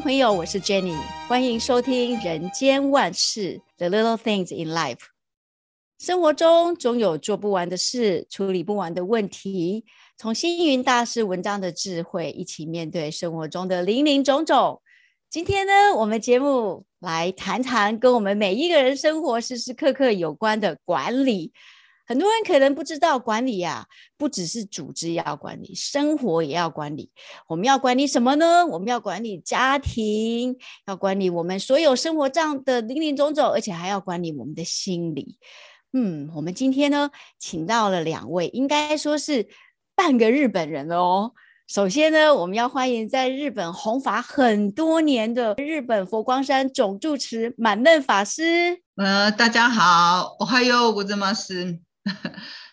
朋友，我是 Jenny，欢迎收听《人间万事 The Little Things in Life》。生活中总有做不完的事，处理不完的问题。从星云大师文章的智慧，一起面对生活中的林林总总。今天呢，我们节目来谈谈跟我们每一个人生活时时刻刻有关的管理。很多人可能不知道，管理呀、啊，不只是组织要管理，生活也要管理。我们要管理什么呢？我们要管理家庭，要管理我们所有生活上的林林总总，而且还要管理我们的心理。嗯，我们今天呢，请到了两位，应该说是半个日本人了哦。首先呢，我们要欢迎在日本弘法很多年的日本佛光山总住持满任法师。呃，大家好，おはようございます。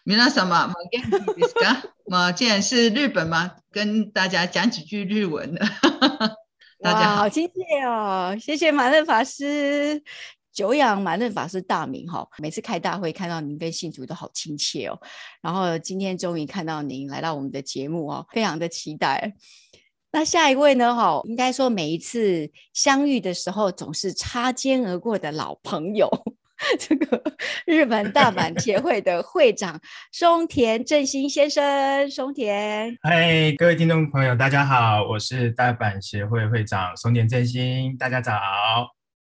皆様、まあ、元気ですか？嘛，既然是日本嘛，跟大家讲几句日文。大家好，好亲切哦！谢谢满任法师，久仰满任法师大名哈。每次开大会看到您跟信徒都好亲切哦。然后今天终于看到您来到我们的节目哦，非常的期待。那下一位呢？哈，应该说每一次相遇的时候总是擦肩而过的老朋友。 这个日本大阪 协会的会长松田正兴先生，松田，嗨，各位听众朋友，大家好，我是大阪协会会长松田正兴，大家早，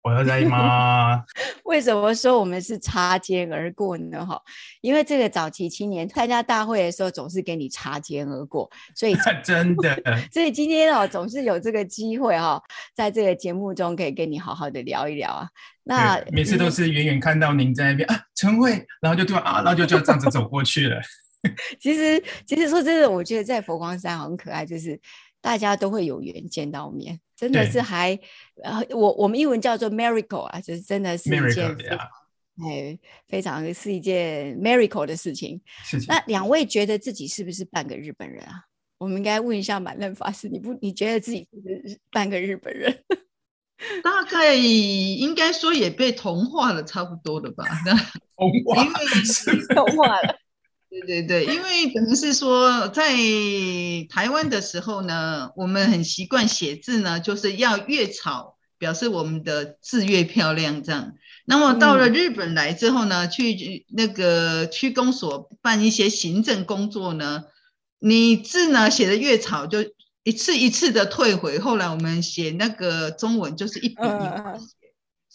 我要在吗？为什么说我们是擦肩而过呢？哈，因为这个早期青年参加大会的时候，总是跟你擦肩而过，所以 真的，所以今天哦，总是有这个机会哈，在这个节目中可以跟你好好的聊一聊啊。那每次都是远远看到您在那边啊，晨会，然后就突然啊，然后就就这样子走过去了。其实，其实说真的，我觉得在佛光山很可爱，就是大家都会有缘见到面，真的是还呃，我我们英文叫做 miracle 啊，就是真的是一件非常哎非常是一件 miracle 的事情。事情。那两位觉得自己是不是半个日本人啊？我们应该问一下满任法师，你不你觉得自己是不是半个日本人？大概应该说也被同化了，差不多了吧？同化，因为 同化了。对对对，因为可能是说在台湾的时候呢，我们很习惯写字呢，就是要越草，表示我们的字越漂亮这样。那么到了日本来之后呢，嗯、去那个区公所办一些行政工作呢，你字呢写的越草就。一次一次的退回，后来我们写那个中文就是一笔一笔写，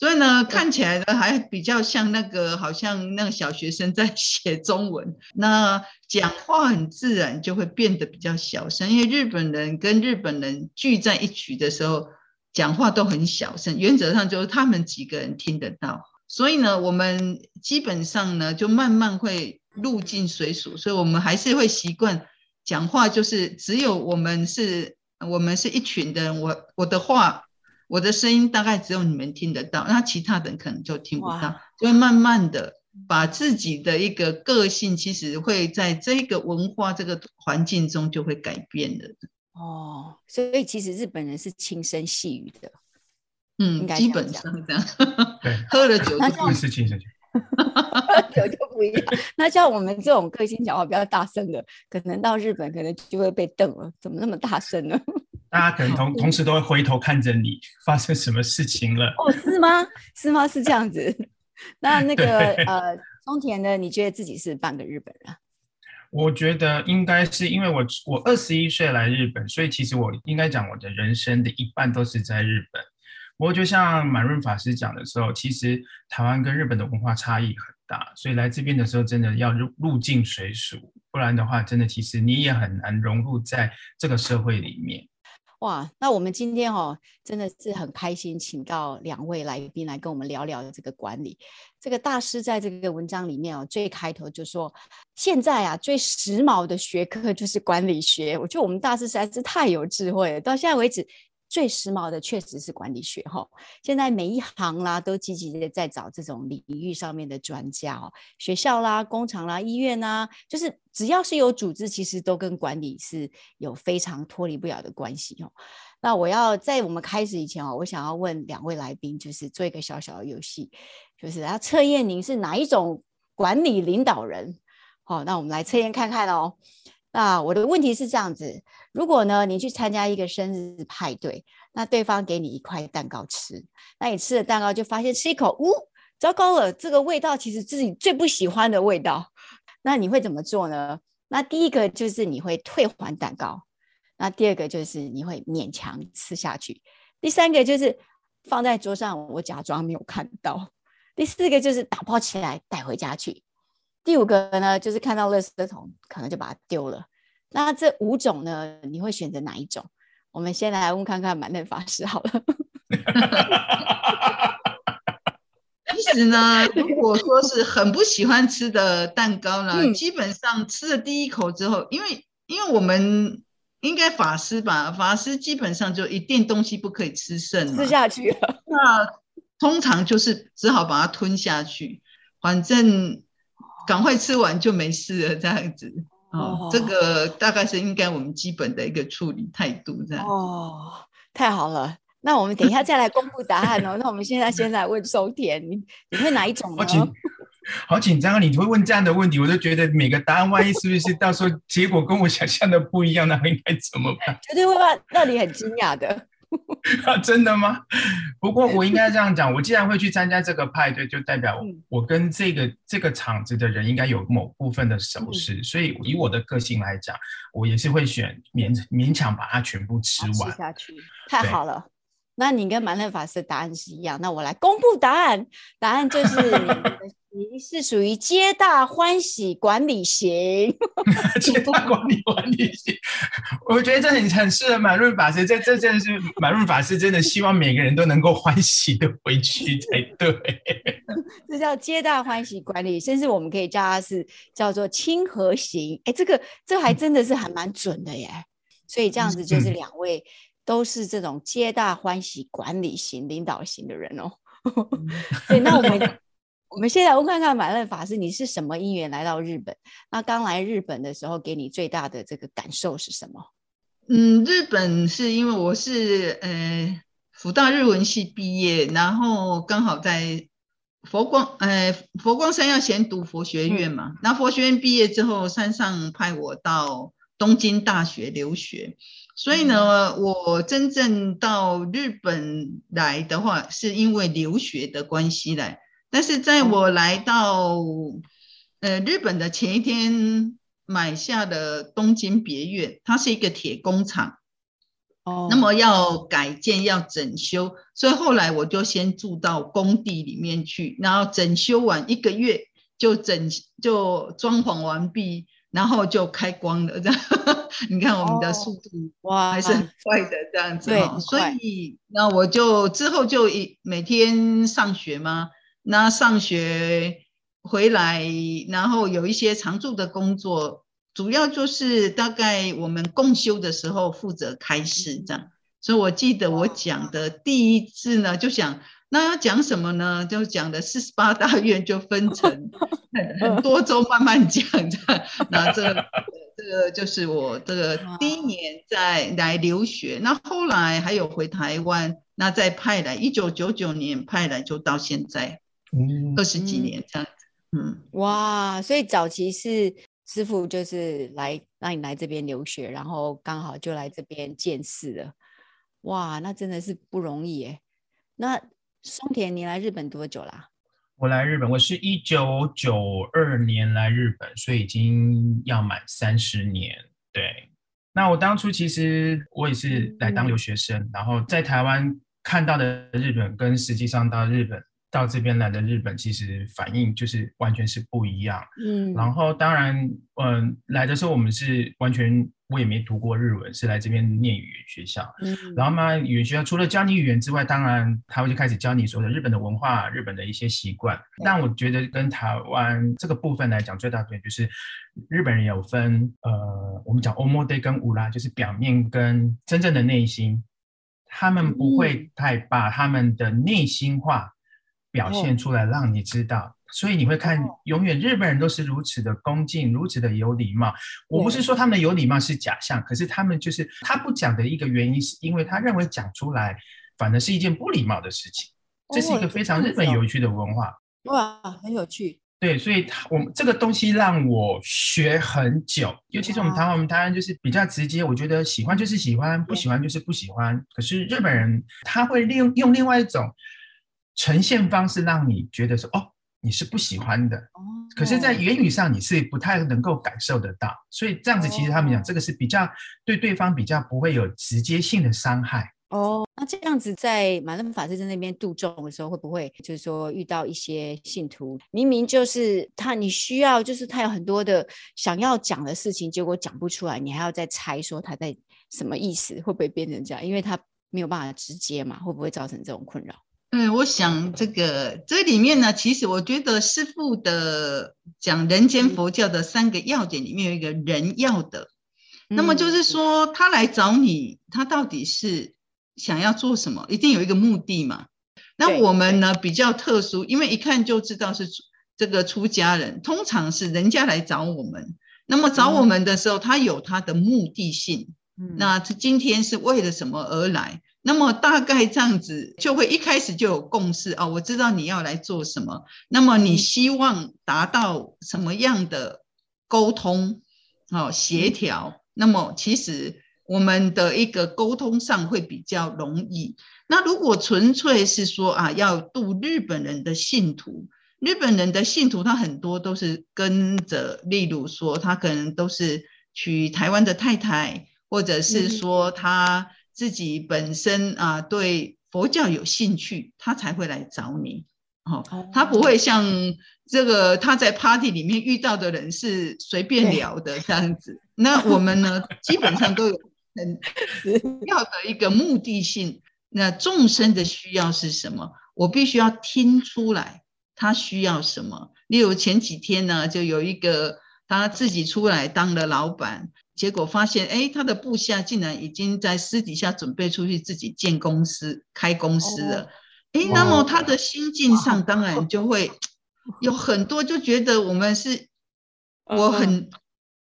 所以呢，看起来呢还比较像那个好像那个小学生在写中文。那讲话很自然，就会变得比较小声，因为日本人跟日本人聚在一起的时候，讲话都很小声，原则上就是他们几个人听得到。所以呢，我们基本上呢就慢慢会入境水俗，所以我们还是会习惯。讲话就是只有我们是，我们是一群的人。我我的话，我的声音大概只有你们听得到，那其他人可能就听不到。就会慢慢的把自己的一个个性，其实会在这个文化这个环境中就会改变的。哦，所以其实日本人是轻声细语的，嗯，基本上这样。对，喝了酒就不是轻声细语。酒就不一样。那像我们这种个性讲话比较大声的，可能到日本可能就会被瞪了。怎么那么大声呢？大家可能同同时都会回头看着你，发生什么事情了？哦，是吗？是吗？是这样子。那那个呃，松田呢？你觉得自己是半个日本人？我觉得应该是因为我我二十一岁来日本，所以其实我应该讲我的人生的一半都是在日本。不过，就像满润法师讲的时候，其实台湾跟日本的文化差异很大，所以来这边的时候，真的要入入境随俗，不然的话，真的其实你也很难融入在这个社会里面。哇，那我们今天哦，真的是很开心，请到两位来宾来跟我们聊聊这个管理。这个大师在这个文章里面哦，最开头就说，现在啊，最时髦的学科就是管理学。我觉得我们大师实在是太有智慧了，到现在为止。最时髦的确实是管理学哈，现在每一行啦都积极的在找这种领域上面的专家哦，学校啦、工厂啦、医院呐，就是只要是有组织，其实都跟管理是有非常脱离不了的关系哦。那我要在我们开始以前哦，我想要问两位来宾，就是做一个小小的游戏，就是要测验您是哪一种管理领导人。好，那我们来测验看看哦。那我的问题是这样子：如果呢，你去参加一个生日派对，那对方给你一块蛋糕吃，那你吃了蛋糕就发现吃一口，呜，糟糕了，这个味道其实自己最不喜欢的味道，那你会怎么做呢？那第一个就是你会退还蛋糕，那第二个就是你会勉强吃下去，第三个就是放在桌上，我假装没有看到，第四个就是打包起来带回家去。第五个呢，就是看到垃圾桶，可能就把它丢了。那这五种呢，你会选择哪一种？我们先来问看看满乐法师好了。其实呢，如果说是很不喜欢吃的蛋糕呢，嗯、基本上吃了第一口之后，因为因为我们应该法师吧，法师基本上就一定东西不可以吃剩，吃下去了。那通常就是只好把它吞下去，反正。赶快吃完就没事了，这样子哦，这个大概是应该我们基本的一个处理态度，这样哦，太好了，那我们等一下再来公布答案哦。那我们现在先来问松田，你你会哪一种呢？好紧，好紧张啊！你会问这样的问题，我都觉得每个答案万一是不是到时候结果跟我想象的不一样，那应该怎么办？绝对会让让你很惊讶的。啊，真的吗？不过我应该这样讲，我既然会去参加这个派对，就代表我跟这个这个场子的人应该有某部分的熟识，嗯、所以以我的个性来讲，我也是会选勉勉强把它全部吃完吃下去。太好了，那你跟满乐法师的答案是一样，那我来公布答案，答案就是。你是属于皆大欢喜管理型，皆大管理管理型，我觉得这很很适合满润法师。这这真的是满润法师真的希望每个人都能够欢喜的回去才对。这叫皆大欢喜管理，甚至我们可以叫它是叫做亲和型。哎，这个这还真的是还蛮准的耶。所以这样子就是两位都是这种皆大欢喜管理型领导型的人哦。对，那我们。我们先来问看看满乐法师，你是什么因缘来到日本？那刚来日本的时候，给你最大的这个感受是什么？嗯，日本是因为我是呃福大日文系毕业，然后刚好在佛光呃佛光山要先读佛学院嘛，那、嗯、佛学院毕业之后，山上派我到东京大学留学，所以呢，嗯、我真正到日本来的话，是因为留学的关系来。但是在我来到呃日本的前一天，买下了东京别院，它是一个铁工厂，哦，那么要改建要整修，所以后来我就先住到工地里面去，然后整修完一个月就整就装潢完毕，然后就开光了。这 样你看我们的速度哇。还是很快的这样子，对，所以那我就之后就一每天上学嘛。那上学回来，然后有一些常驻的工作，主要就是大概我们共修的时候负责开示这样。所以我记得我讲的第一次呢，就想那要讲什么呢？就讲的四十八大院就分成 很多周慢慢讲这样。那这个这个就是我这个第一年在来留学，那后来还有回台湾，那再派来一九九九年派来就到现在。二十几年这样子，嗯，哇，所以早期是师傅就是来让你来这边留学，然后刚好就来这边见识了，哇，那真的是不容易耶。那松田，你来日本多久啦？我来日本，我是一九九二年来日本，所以已经要满三十年。对，那我当初其实我也是来当留学生，嗯、然后在台湾看到的日本跟实际上到日本。到这边来的日本，其实反应就是完全是不一样。嗯，然后当然，嗯、呃，来的时候我们是完全我也没读过日文，是来这边念语言学校。嗯，然后嘛，语言学校除了教你语言之外，当然他会就开始教你所有的日本的文化、日本的一些习惯。嗯、但我觉得跟台湾这个部分来讲，最大的就是日本人有分，呃，我们讲 omode 跟里就是表面跟真正的内心，他们不会太把他们的内心话。表现出来让你知道，哦、所以你会看，永远日本人都是如此的恭敬，如此的有礼貌。我不是说他们的有礼貌是假象，可是他们就是他不讲的一个原因，是因为他认为讲出来反而是一件不礼貌的事情。这是一个非常日本有趣的文化。哇，很有趣。对，所以他我们这个东西让我学很久，尤其是我们台湾，我们台湾就是比较直接，我觉得喜欢就是喜欢，不喜欢就是不喜欢。可是日本人他会利用用另外一种呈现方式，让你觉得说哦，你是不喜欢的。哦可是，在言语上你是不太能够感受得到，所以这样子其实他们讲这个是比较对对方比较不会有直接性的伤害。哦，那这样子在马任法师在那边度众的时候，会不会就是说遇到一些信徒，明明就是他，你需要就是他有很多的想要讲的事情，结果讲不出来，你还要再猜说他在什么意思，会不会变成这样？因为他没有办法直接嘛，会不会造成这种困扰？对，我想这个这里面呢，其实我觉得师父的讲人间佛教的三个要点里面有一个人要的，嗯、那么就是说他来找你，他到底是。想要做什么，一定有一个目的嘛。那我们呢，比较特殊，因为一看就知道是这个出家人，通常是人家来找我们。那么找我们的时候，他有他的目的性。嗯，那他今天是为了什么而来？那么大概这样子就会一开始就有共识啊，哦，我知道你要来做什么。那么你希望达到什么样的沟通？哦，协调。那么其实。我们的一个沟通上会比较容易。那如果纯粹是说啊，要度日本人的信徒，日本人的信徒他很多都是跟着，例如说他可能都是娶台湾的太太，或者是说他自己本身啊对佛教有兴趣，他才会来找你。哦，他不会像这个他在 party 里面遇到的人是随便聊的这样子。那我们呢，基本上都有。很 要的一个目的性，那众生的需要是什么？我必须要听出来他需要什么。例如前几天呢，就有一个他自己出来当了老板，结果发现，哎，他的部下竟然已经在私底下准备出去自己建公司、开公司了。哎，那么他的心境上当然就会 有很多，就觉得我们是，我很。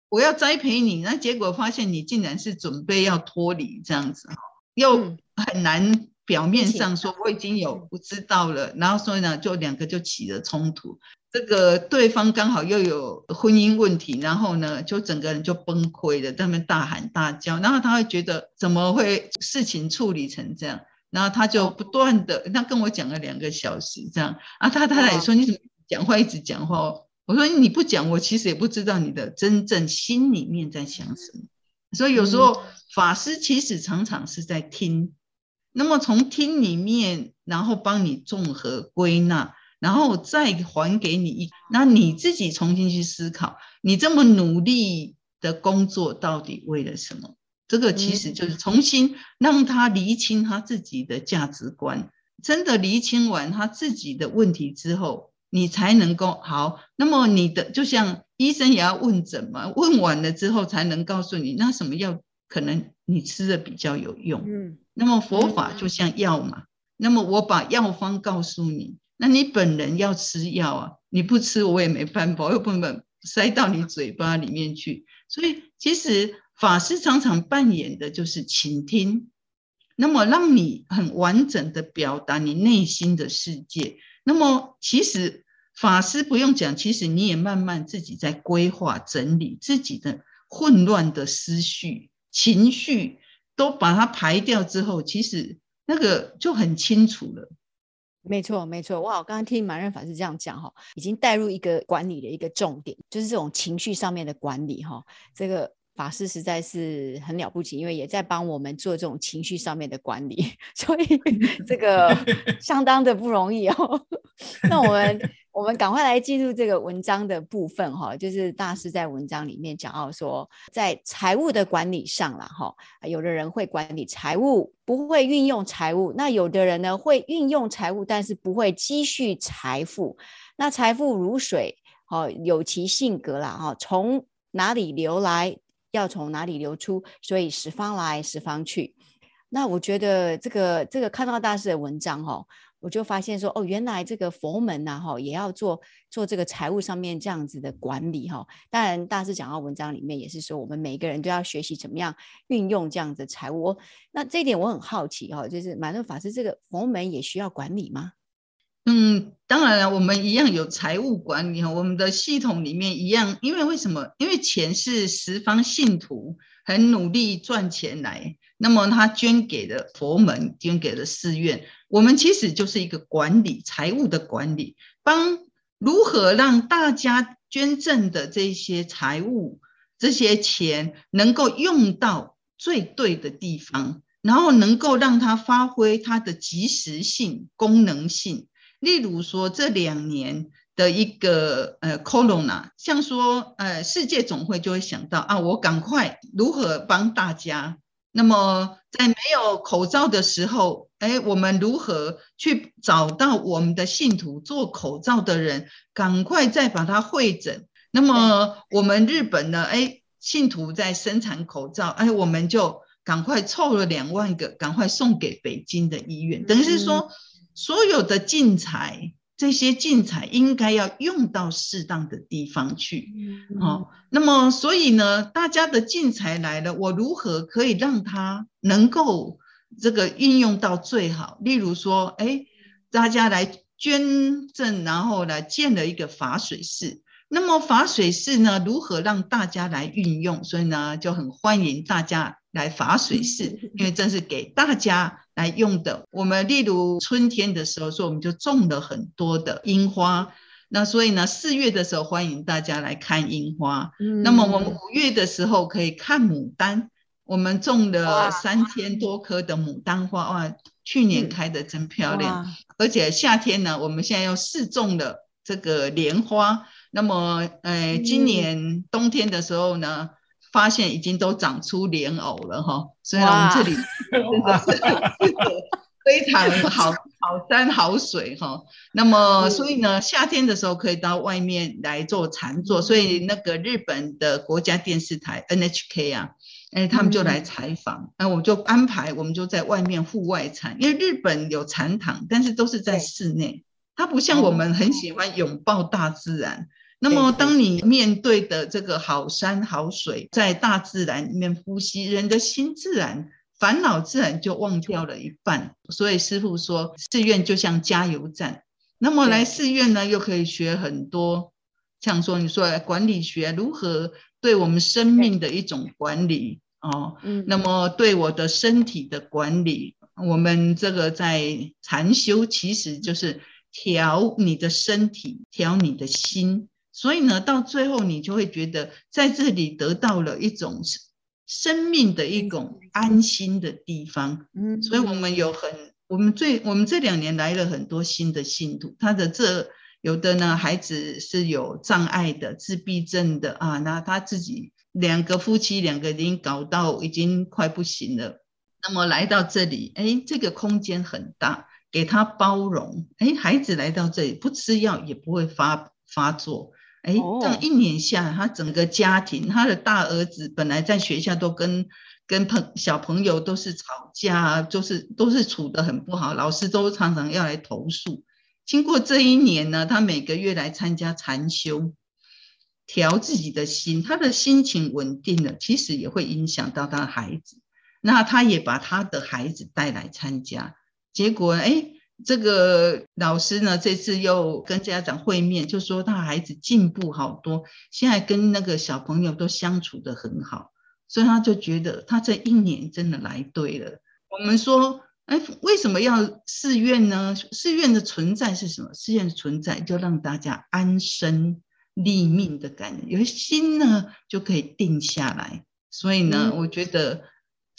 我要栽培你，那结果发现你竟然是准备要脱离这样子，又很难表面上说我已经有不知道了，然后所以呢，就两个就起了冲突。这个对方刚好又有婚姻问题，然后呢，就整个人就崩溃了，在那边大喊大叫，然后他会觉得怎么会事情处理成这样，然后他就不断的，他跟我讲了两个小时这样，啊，他太太也说你怎么讲话一直讲话。我说你不讲，我其实也不知道你的真正心里面在想什么。所以有时候法师其实常常是在听，那么从听里面，然后帮你综合归纳，然后再还给你一，那你自己重新去思考，你这么努力的工作到底为了什么？这个其实就是重新让他厘清他自己的价值观，真的厘清完他自己的问题之后。你才能够好，那么你的就像医生也要问诊嘛，问完了之后才能告诉你那什么药可能你吃的比较有用。嗯，那么佛法就像药嘛，那么我把药方告诉你，那你本人要吃药啊，你不吃我也没办法，我又不能塞到你嘴巴里面去。所以其实法师常常扮演的就是倾听，那么让你很完整的表达你内心的世界。那么，其实法师不用讲，其实你也慢慢自己在规划整理自己的混乱的思绪、情绪，都把它排掉之后，其实那个就很清楚了。没错，没错。哇，我刚刚听马任法师这样讲哈，已经带入一个管理的一个重点，就是这种情绪上面的管理哈，这个。法师实在是很了不起，因为也在帮我们做这种情绪上面的管理，所以这个相当的不容易哦。那我们我们赶快来进入这个文章的部分哈，就是大师在文章里面讲到说，在财务的管理上了哈，有的人会管理财务，不会运用财务；那有的人呢会运用财务，但是不会积蓄财富。那财富如水，哦，有其性格啦，哈，从哪里流来？要从哪里流出，所以十方来，十方去。那我觉得这个这个看到大师的文章哈，我就发现说哦，原来这个佛门呐哈，也要做做这个财务上面这样子的管理哈。当然，大师讲到文章里面也是说，我们每个人都要学习怎么样运用这样子的财务。那这一点我很好奇哈，就是马任法师这个佛门也需要管理吗？嗯，当然了，我们一样有财务管理哈，我们的系统里面一样，因为为什么？因为钱是十方信徒很努力赚钱来，那么他捐给了佛门，捐给了寺院，我们其实就是一个管理财务的管理，帮如何让大家捐赠的这些财务、这些钱能够用到最对的地方，然后能够让它发挥它的即时性、功能性。例如说，这两年的一个呃，Corona，像说呃，世界总会就会想到啊，我赶快如何帮大家。那么在没有口罩的时候，哎，我们如何去找到我们的信徒做口罩的人，赶快再把它会诊。那么我们日本呢，哎，信徒在生产口罩，哎，我们就赶快凑了两万个，赶快送给北京的医院，等于是说。所有的进财，这些进财应该要用到适当的地方去，嗯、哦。那么，所以呢，大家的进财来了，我如何可以让它能够这个运用到最好？例如说，哎，大家来捐赠，然后来建了一个法水寺。那么法水寺呢，如何让大家来运用？所以呢，就很欢迎大家来法水寺，因为这是给大家。来用的，我们例如春天的时候，说我们就种了很多的樱花，那所以呢，四月的时候欢迎大家来看樱花。嗯，那么我们五月的时候可以看牡丹，我们种了三千多棵的牡丹花，哇，去年开的真漂亮。而且夏天呢，我们现在又试种了这个莲花。那么，呃，今年冬天的时候呢，发现已经都长出莲藕了哈，所以我们这里真的是非常好好山好水哈。那么所以呢，夏天的时候可以到外面来做禅坐，所以那个日本的国家电视台 NHK 啊，哎，他们就来采访，那我就安排我们就在外面户外禅，因为日本有禅堂，但是都是在室内，它不像我们很喜欢拥抱大自然。那么，当你面对的这个好山好水，在大自然里面呼吸，人的心自然烦恼自然就忘掉了一半。所以师傅说，寺院就像加油站。那么来寺院呢，又可以学很多，像说你说管理学如何对我们生命的一种管理哦。嗯。那么对我的身体的管理，我们这个在禅修其实就是调你的身体，调你的心。所以呢，到最后你就会觉得在这里得到了一种生命的一种安心的地方。嗯，所以我们有很，我们最我们这两年来了很多新的信徒，他的这有的呢，孩子是有障碍的，自闭症的啊，那他自己两个夫妻两个已经搞到已经快不行了，那么来到这里，哎，这个空间很大，给他包容，哎，孩子来到这里不吃药也不会发发作。哎，这样一年下来，他整个家庭，他的大儿子本来在学校都跟跟朋小朋友都是吵架，就是都是处得很不好，老师都常常要来投诉。经过这一年呢，他每个月来参加禅修，调自己的心，他的心情稳定了，其实也会影响到他的孩子。那他也把他的孩子带来参加，结果哎。这个老师呢，这次又跟家长会面，就说他孩子进步好多，现在跟那个小朋友都相处得很好，所以他就觉得他这一年真的来对了。我们说，哎，为什么要寺院呢？寺院的存在是什么？寺院的存在就让大家安身立命的感觉，有心呢就可以定下来。所以呢，我觉得。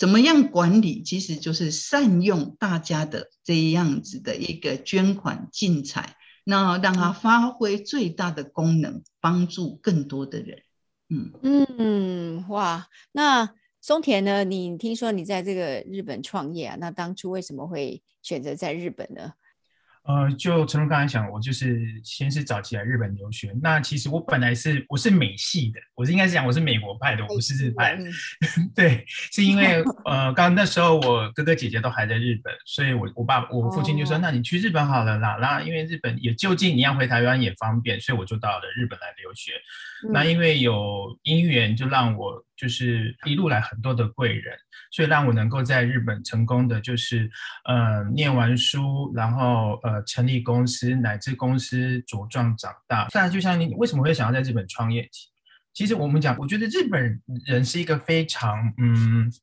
怎么样管理，其实就是善用大家的这样子的一个捐款进财，那让它发挥最大的功能，帮助更多的人。嗯嗯，哇，那松田呢？你听说你在这个日本创业啊？那当初为什么会选择在日本呢？呃，就陈如刚才讲，我就是先是早期来日本留学。那其实我本来是我是美系的，我是应该是讲我是美国派的，我不是日派。对，是因为呃，刚那时候我哥哥姐姐都还在日本，所以我我爸我父亲就说，哦、那你去日本好了啦。那因为日本也就近，你要回台湾也方便，所以我就到了日本来留学。嗯、那因为有因缘，就让我。就是一路来很多的贵人，所以让我能够在日本成功的就是呃念完书，然后呃成立公司，乃至公司茁壮长大。当然，就像你为什么会想要在日本创业？其实我们讲，我觉得日本人是一个非常嗯，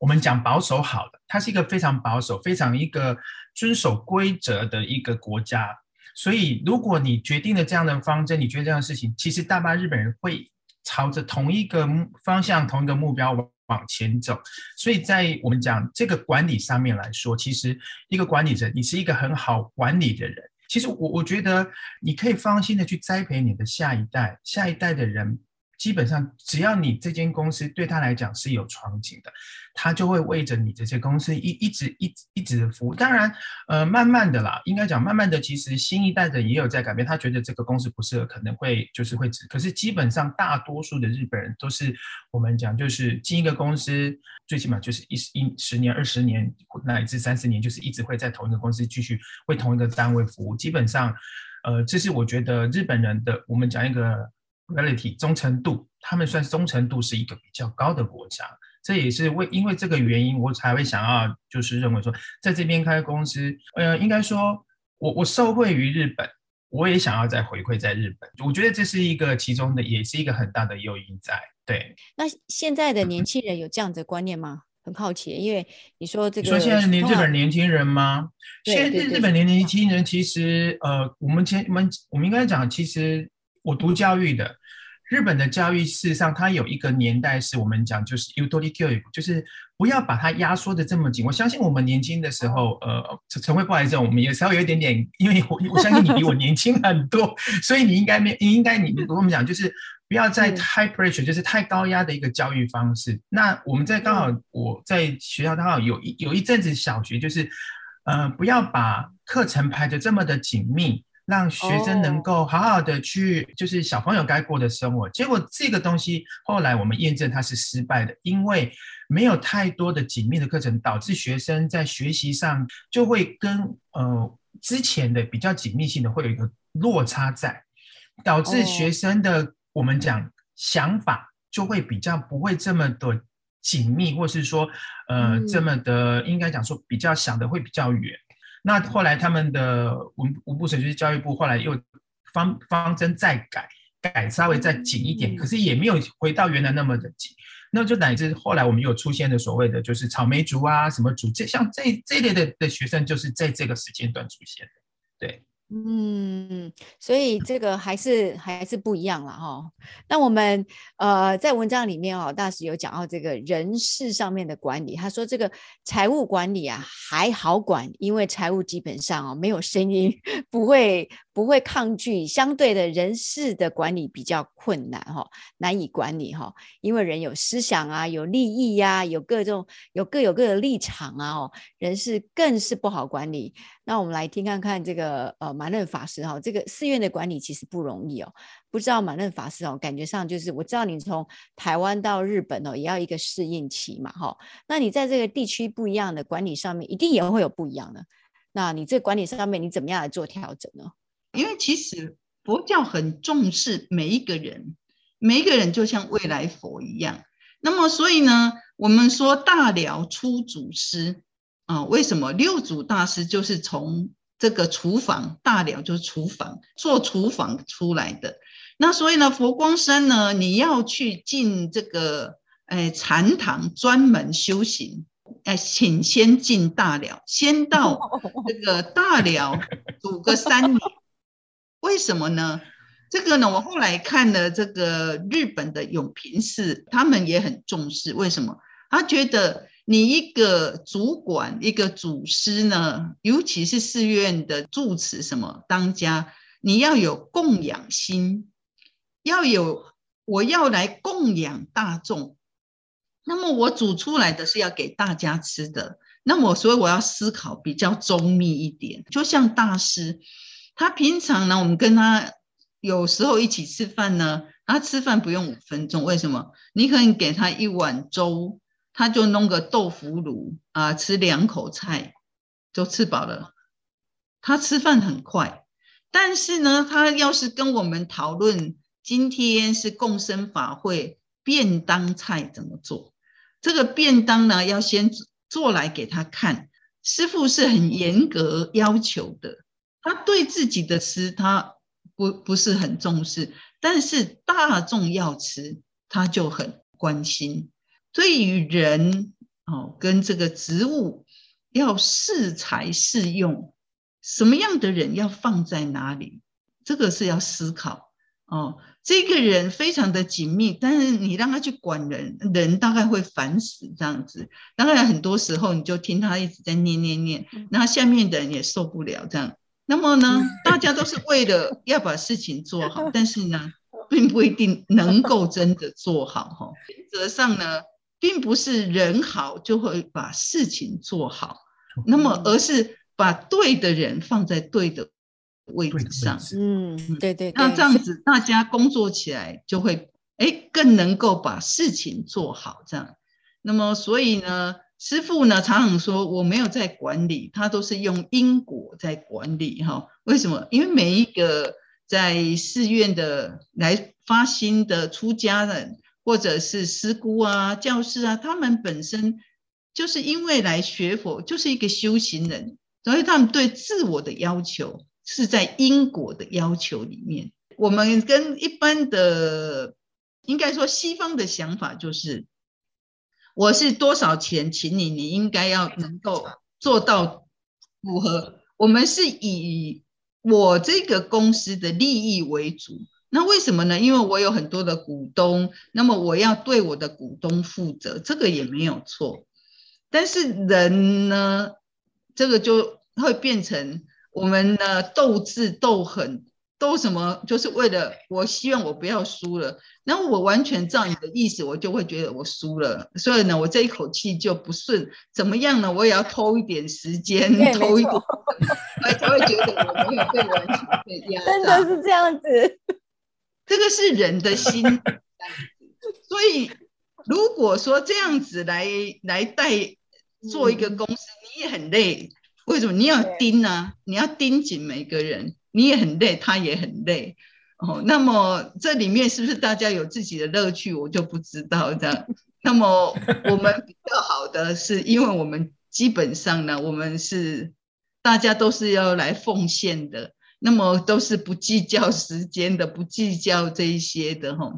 我们讲保守好的，他是一个非常保守、非常一个遵守规则的一个国家。所以，如果你决定了这样的方针，你觉得这样的事情，其实大半日本人会朝着同一个方向、同一个目标往往前走。所以在我们讲这个管理上面来说，其实一个管理者，你是一个很好管理的人。其实我我觉得你可以放心的去栽培你的下一代，下一代的人。基本上，只要你这间公司对他来讲是有憧憬的，他就会为着你这些公司一一直一一直服务。当然，呃，慢慢的啦，应该讲慢慢的，其实新一代的也有在改变。他觉得这个公司不适合，可能会就是会止。可是基本上，大多数的日本人都是我们讲，就是进一个公司，最起码就是一一十年、二十年乃至三十年，就是一直会在同一个公司继续为同一个单位服务。基本上，呃，这是我觉得日本人的，我们讲一个。reality 忠诚度，他们算忠诚度是一个比较高的国家，这也是为因为这个原因，我才会想要就是认为说，在这边开公司，呃，应该说我我受惠于日本，我也想要再回馈在日本，我觉得这是一个其中的，也是一个很大的诱因在。对，那现在的年轻人有这样的观念吗？嗯、很好奇，因为你说这个，说现在年日本年轻人吗？现在日本年年轻人其实，呃，我们前我们我们应该讲，其实我读教育的。日本的教育事实上，它有一个年代是我们讲，就是ゆとり教育，就是不要把它压缩的这么紧。我相信我们年轻的时候，呃，陈慧不好意思，我们也稍微有一点点，因为我我相信你比我年轻很多，所以你应该没，你应该你跟我们讲，就是不要在 high pressure，就是太高压的一个教育方式。那我们在刚好我在学校刚好有一有一阵子小学，就是呃，不要把课程排得这么的紧密。 让学生能够好好的去，就是小朋友该过的生活。结果这个东西后来我们验证它是失败的，因为没有太多的紧密的课程，导致学生在学习上就会跟呃之前的比较紧密性的会有一个落差在，导致学生的我们讲想法就会比较不会这么的紧密，或是说呃这么的应该讲说比较想的会比较远。那后来他们的文文部省就是教育部，后来又方方针再改，改稍微再紧一点，可是也没有回到原来那么的紧。那就乃至后来我们有出现的所谓的就是草莓族啊什么族，这像这这类的的学生就是在这个时间段出现的，对。嗯，所以这个还是还是不一样了哈。那我们呃在文章里面哦，大使有讲到这个人事上面的管理，他说这个财务管理啊还好管，因为财务基本上哦没有声音，不会不会抗拒，相对的人事的管理比较困难哈，难以管理哈，因为人有思想啊，有利益呀、啊，有各种有各有各的立场啊哦，人事更是不好管理。那我们来听看看这个呃马任法师哈，这个寺院的管理其实不容易哦。不知道马任法师哦，感觉上就是我知道你从台湾到日本哦，也要一个适应期嘛哈。那你在这个地区不一样的管理上面，一定也会有不一样的。那你这个管理上面，你怎么样来做调整呢？因为其实佛教很重视每一个人，每一个人就像未来佛一样。那么所以呢，我们说大寮出祖师。啊，为什么六祖大师就是从这个厨房大寮就是厨房做厨房出来的？那所以呢，佛光山呢，你要去进这个诶禅堂专门修行，诶，请先进大寮，先到这个大寮住个三年。为什么呢？这个呢，我后来看了这个日本的永平寺，他们也很重视。为什么？他觉得。你一个主管，一个祖师呢，尤其是寺院的住持什么当家，你要有供养心，要有我要来供养大众。那么我煮出来的是要给大家吃的，那么所以我要思考比较周密一点。就像大师，他平常呢，我们跟他有时候一起吃饭呢，他吃饭不用五分钟，为什么？你可以给他一碗粥。他就弄个豆腐乳啊，吃两口菜就吃饱了。他吃饭很快，但是呢，他要是跟我们讨论今天是共生法会，便当菜怎么做。这个便当呢，要先做来给他看。师傅是很严格要求的，他对自己的吃他不不是很重视，但是大众要吃，他就很关心。对于人哦，跟这个植物要适才适用，什么样的人要放在哪里，这个是要思考哦。这个人非常的紧密，但是你让他去管人，人大概会烦死这样子。当然很多时候你就听他一直在念念念，那下面的人也受不了这样。那么呢，大家都是为了要把事情做好，但是呢，并不一定能够真的做好哈。原则上呢，并不是人好就会把事情做好，那么而是把对的人放在对的位置上，嗯，对对，那这样子大家工作起来就会，哎，更能够把事情做好。这样，那么所以呢，师父呢常常说，我没有在管理，他都是用因果在管理哈。为什么？因为每一个在寺院的来发心的出家人，或者是师姑啊、教师啊，他们本身就是因为来学佛，就是一个修行人，所以他们对自我的要求。是在因果的要求里面，我们跟一般的，应该说西方的想法就是，我是多少钱请你，你应该要能够做到符合。我们是以我这个公司的利益为主，那为什么呢？因为我有很多的股东，那么我要对我的股东负责，这个也没有错。但是人呢，这个就会变成。我们呢，斗智斗狠，斗什么？就是为了我希望我不要输了。那我完全照你的意思，我就会觉得我输了。所以呢，我这一口气就不顺。怎么样呢？我也要偷一点时间，偷一点，我才会觉得我没有被完全被压。真的是这样子，这个是人的心。所以，如果说这样子来来带做一个公司，嗯、你也很累。为什么你要盯呢、啊？你要盯紧每个人，你也很累，他也很累。哦，那么这里面是不是大家有自己的乐趣？我就不知道这样。那么我们比较好的是，因为我们基本上呢，我们是大家都是要来奉献的，那么都是不计较时间的，不计较这一些的哈。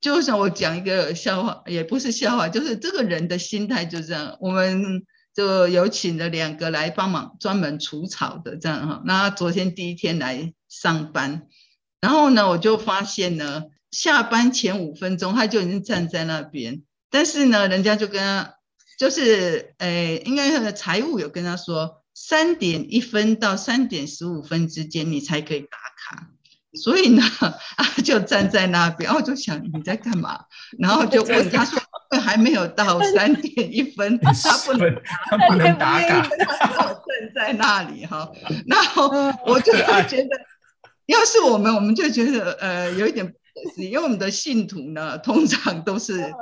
就像我讲一个笑话，也不是笑话，就是这个人的心态就这样。我们。就有请了两个来帮忙，专门除草的这样哈。那昨天第一天来上班，然后呢，我就发现呢，下班前五分钟他就已经站在那边，但是呢，人家就跟他就是，诶，应该是财务有跟他说，三点一分到三点十五分之间你才可以打卡。所以呢，啊，就站在那边，然后就想你在干嘛，然后就问他说。还没有到三点一分，他不能，他不能打卡，他我站在那里哈。然后我就会觉得，要是我们，我们就觉得呃有一点不可思议，因为我们的信徒呢，通常都是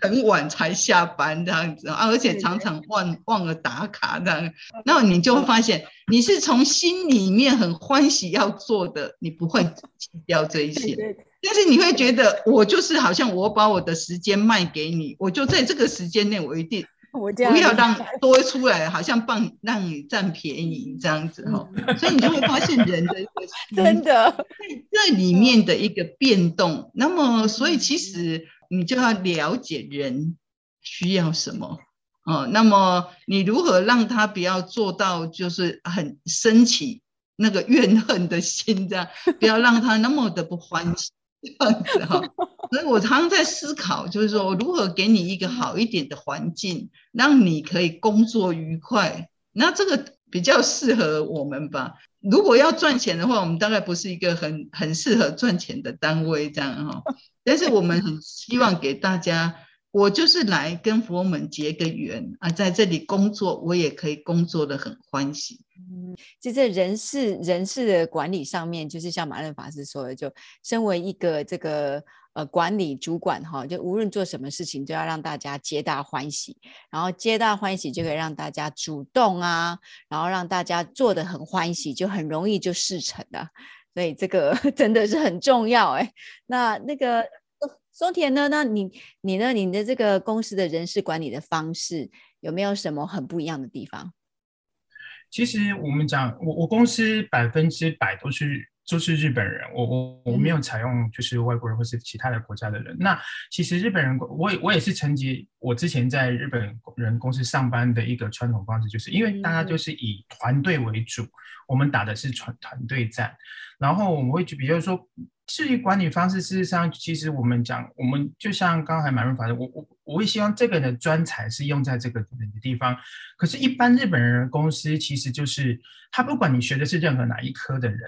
很晚才下班这样子啊，而且常常忘忘了打卡这样。然后你就会发现，你是从心里面很欢喜要做的，你不会弃掉这一些。但是你会觉得，我就是好像我把我的时间卖给你，我就在这个时间内，我一定不要让多出来，好像帮让你占便宜这样子哈。所以你就会发现人的 真的在这里面的一个变动。那么，所以其实你就要了解人需要什么哦。那么你如何让他不要做到就是很升起那个怨恨的心，这样不要让他那么的不欢喜。这样子哈，所以我常常在思考，就是说如何给你一个好一点的环境，让你可以工作愉快。那这个比较适合我们吧。如果要赚钱的话，我们大概不是一个很很适合赚钱的单位，这样哈。但是我们很希望给大家，我就是来跟佛门结个缘啊，在这里工作，我也可以工作的很欢喜。嗯，就在人事人事的管理上面，就是像马任法师说的，就身为一个这个呃管理主管哈，就无论做什么事情，都要让大家皆大欢喜，然后皆大欢喜就可以让大家主动啊，然后让大家做得很欢喜，就很容易就事成了。所以这个 真的是很重要哎。那那个。松田呢？那你你呢？你的这个公司的人事管理的方式有没有什么很不一样的地方？其实我们讲，我我公司百分之百都是。都是日本人，我我我没有采用就是外国人或是其他的国家的人。嗯、那其实日本人，我也我也是承接我之前在日本人公司上班的一个传统方式，就是因为大家就是以团队为主，嗯、我们打的是团团队战。然后我们会去比如说，至于管理方式，事实上其实我们讲，我们就像刚才马润法的，我我我会希望这个人的专才是用在这个人的地方。可是，一般日本人公司其实就是他不管你学的是任何哪一科的人。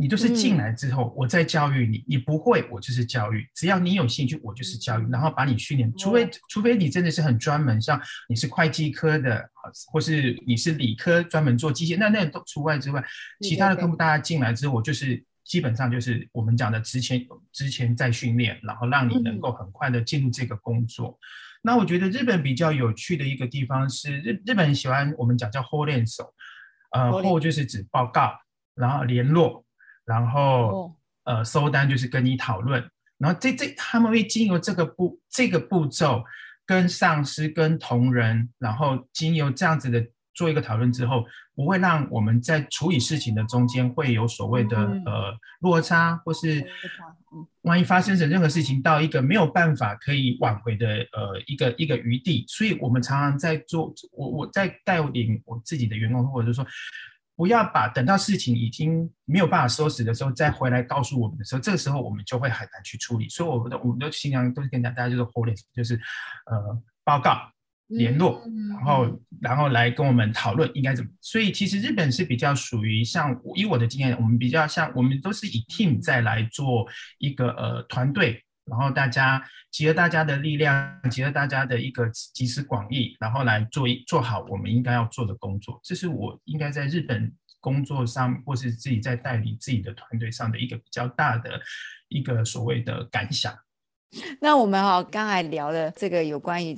你都是进来之后，我再教育你，你不会，我就是教育。只要你有兴趣，我就是教育，然后把你训练。除非除非你真的是很专门，像你是会计科的，或是你是理科专门做机械，那那都除外之外，其他的科目大家进来之后，我就是基本上就是我们讲的之前之前再训练，然后让你能够很快的进入这个工作。那我觉得日本比较有趣的一个地方是，日日本人喜欢我们讲叫ホーレンソ，呃，ホ就是指报告，然后联络。然后，哦、呃，收单就是跟你讨论，然后这这他们会经由这个步这个步骤，跟上司跟同仁，然后经由这样子的 做一个讨论之后，不会让我们在处理事情的中间会有所谓的、嗯、呃落差，或是万一发生什么任何事情到一个没有办法可以挽回的呃一个一个余地，所以我们常常在做我我在带领我自己的员工，或者是说。不要把等到事情已经没有办法收拾的时候再回来告诉我们的时候，这个时候我们就会很难去处理。所以我们的我们的新娘都是跟大家就是 hold 就是呃报告联络，然后然后来跟我们讨论应该怎么。所以其实日本是比较属于像以我的经验，我们比较像我们都是以 team 再来做一个呃团队。然后大家集合大家的力量，集合大家的一个集思广益，然后来做一做好我们应该要做的工作。这是我应该在日本工作上，或是自己在带领自己的团队上的一个比较大的一个所谓的感想。那我们哈刚才聊的这个有关于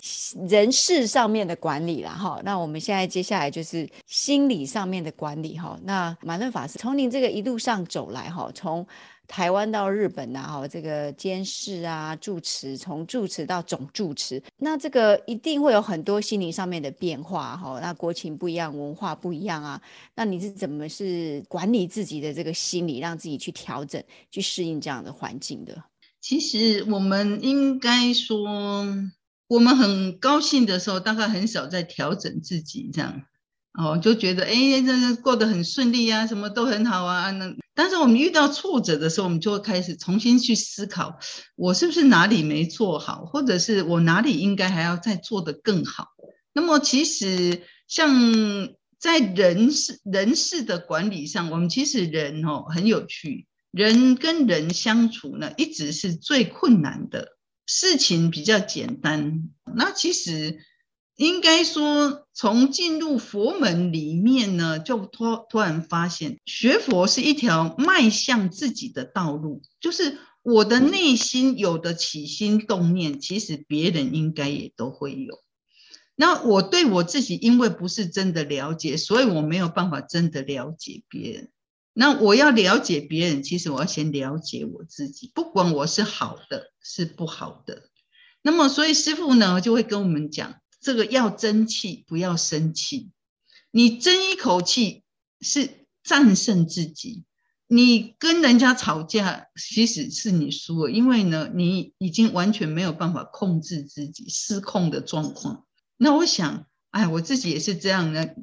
人事上面的管理了哈，那我们现在接下来就是心理上面的管理哈。那马润法师从您这个一路上走来哈，从台湾到日本呐，哈，这个监事啊，住持，从住持到总住持，那这个一定会有很多心灵上面的变化哈。那国情不一样，文化不一样啊。那你是怎么是管理自己的这个心理，让自己去调整，去适应这样的环境的？其实我们应该说，我们很高兴的时候，大概很少在调整自己这样。哦，就觉得哎，这这过得很顺利啊，什么都很好啊。那但是我们遇到挫折的时候，我们就会开始重新去思考，我是不是哪里没做好，或者是我哪里应该还要再做得更好。那么其实像在人事人事的管理上，我们其实人哦很有趣，人跟人相处呢，一直是最困难的，事情比较简单。那其实。应该说，从进入佛门里面呢，就突突然发现，学佛是一条迈向自己的道路。就是我的内心有的起心动念，其实别人应该也都会有。那我对我自己，因为不是真的了解，所以我没有办法真的了解别人。那我要了解别人，其实我要先了解我自己，不管我是好的是不好的。那么，所以师父呢，就会跟我们讲。这个要争气，不要生气。你争一口气是战胜自己。你跟人家吵架，其实是你输了，因为呢，你已经完全没有办法控制自己，失控的状况。那我想，哎，我自己也是这样的。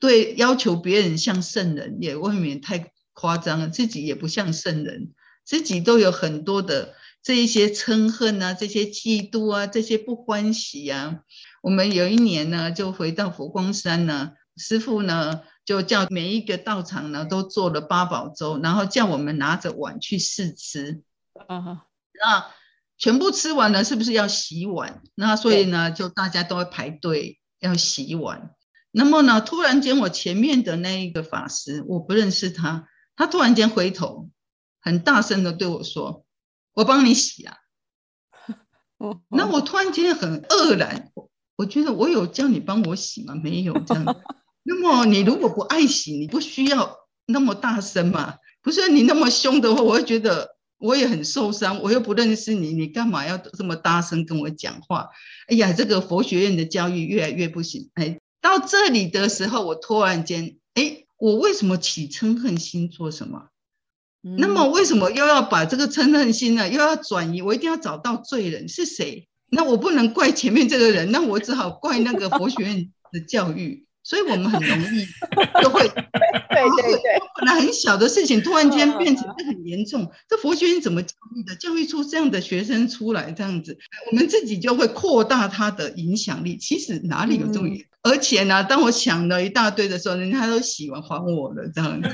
对，要求别人像圣人，也未免太夸张了。自己也不像圣人，自己都有很多的。这一些嗔恨啊，这些嫉妒啊，这些不欢喜啊，我们有一年呢，就回到佛光山呢，师父呢就叫每一个道场呢都做了八宝粥，然后叫我们拿着碗去试吃。啊哈，那全部吃完了，是不是要洗碗？那所以呢，就大家都会排队要洗碗。那么呢，突然间我前面的那一个法师，我不认识他，他突然间回头，很大声的对我说。我帮你洗啊，那我突然间很愕然，我觉得我有叫你帮我洗吗？没有这样。那么你如果不爱洗，你不需要那么大声嘛？不是你那么凶的话，我会觉得我也很受伤，我又不认识你，你干嘛要这么大声跟我讲话？哎呀，这个佛学院的教育越来越不行。哎，到这里的时候，我突然间，哎，我为什么起嗔恨心做什么？嗯、那么为什么又要把这个嗔恨心呢？又要转移？我一定要找到罪人是谁？那我不能怪前面这个人，那我只好怪那个佛学院的教育。所以我们很容易就会，对对对，本来很小的事情，突然间变成很严重。这佛学院怎么教育的？教育出这样的学生出来，这样子，我们自己就会扩大他的影响力。其实哪里有这么严？而且呢，当我想了一大堆的时候，人家都喜欢还我了，这样子。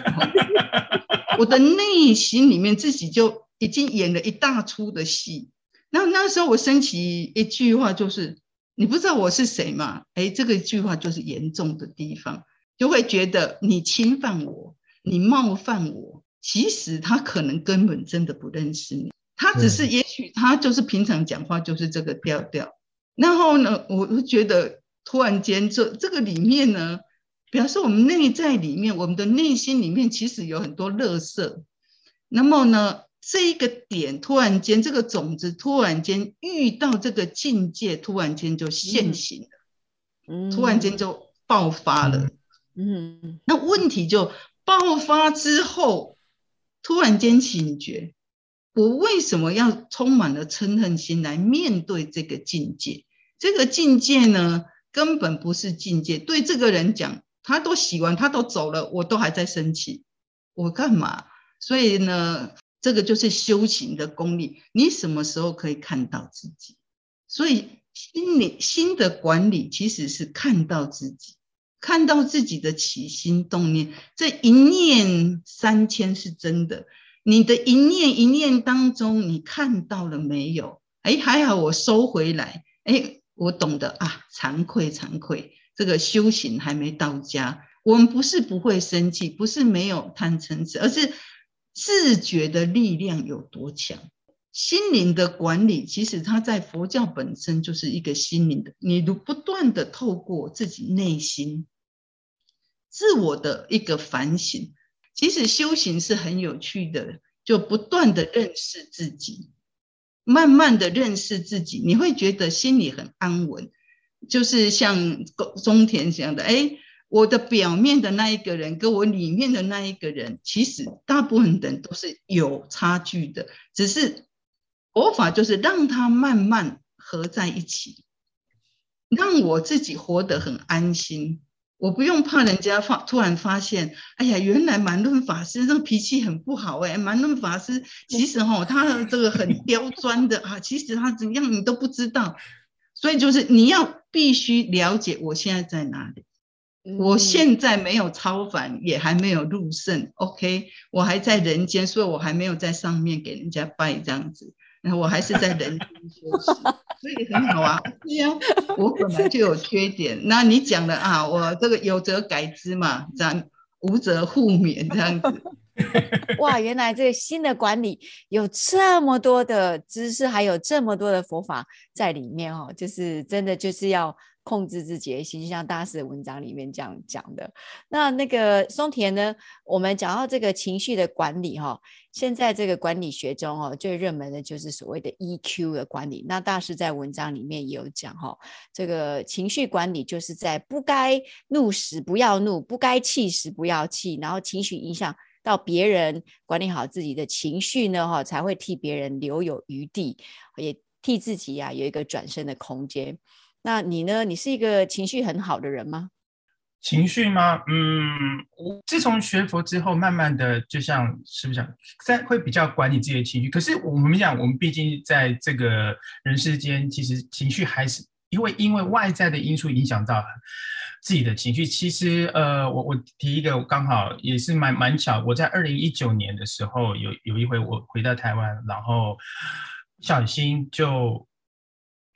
我的内心里面自己就已经演了一大出的戏。那那时候我升起一句话就是。你不知道我是谁吗？哎，这个句话就是严重的地方，就会觉得你侵犯我，你冒犯我。其实他可能根本真的不认识你，他只是也许他就是平常讲话就是这个调调。然后呢，我就觉得突然间这这个里面呢，表示我们内在里面，我们的内心里面其实有很多垃圾。那么呢？这一个点突然间，这个种子突然间遇到这个境界，突然间就现形了，嗯，突然间就爆发了，嗯，那问题就爆发之后，突然间醒觉，我为什么要充满了嗔恨心来面对这个境界？这个境界呢，根本不是境界。对这个人讲，他都洗完，他都走了，我都还在生气，我干嘛？所以呢？这个就是修行的功力。你什么时候可以看到自己？所以心理心的管理其实是看到自己，看到自己的起心动念。这一念三千是真的。你的一念一念当中，你看到了没有？哎，还好我收回来。哎，我懂得啊，惭愧惭愧。这个修行还没到家。我们不是不会生气，不是没有贪嗔痴，而是。自觉的力量有多强？心灵的管理，其实它在佛教本身就是一个心灵的。你如不断的透过自己内心自我的一个反省，其实修行是很有趣的，就不断的认识自己，慢慢的认识自己，你会觉得心里很安稳。就是像中田讲的，哎。我的表面的那一个人，跟我里面的那一个人，其实大部分人都是有差距的。只是佛法就是让他慢慢合在一起，让我自己活得很安心。我不用怕人家发突然发现，哎呀，原来蛮论法师这个脾气很不好哎。蛮论法师其实哈，他这个很刁钻的 啊，其实他怎样你都不知道。所以就是你要必须了解我现在在哪里。我现在没有超凡，也还没有入圣，OK，我还在人间，所以我还没有在上面给人家拜这样子，我还是在人间修行，所以很好啊。对呀，我本来就有缺点，那你讲的啊，我这个有则改之嘛，这样无则互勉这样子。哇，原来这个新的管理有这么多的知识，还有这么多的佛法在里面哦，就是真的就是要。控制自己的心，就像大师的文章里面这样讲的。那那个松田呢？我们讲到这个情绪的管理，哈，现在这个管理学中，哦，最热门的就是所谓的 EQ 的管理。那大师在文章里面也有讲，哈，这个情绪管理就是在不该怒时不要怒，不该气时不要气，然后情绪影响到别人，管理好自己的情绪呢，哈，才会替别人留有余地，也替自己呀有一个转身的空间。那你呢？你是一个情绪很好的人吗？情绪吗？嗯，我自从学佛之后，慢慢的，就像是不是讲，在会比较管理自己的情绪。可是我们讲，我们毕竟在这个人世间，其实情绪还是因为因为外在的因素影响到自己的情绪。其实，呃，我我提一个，刚好也是蛮蛮巧，我在二零一九年的时候，有有一回我回到台湾，然后不小心就。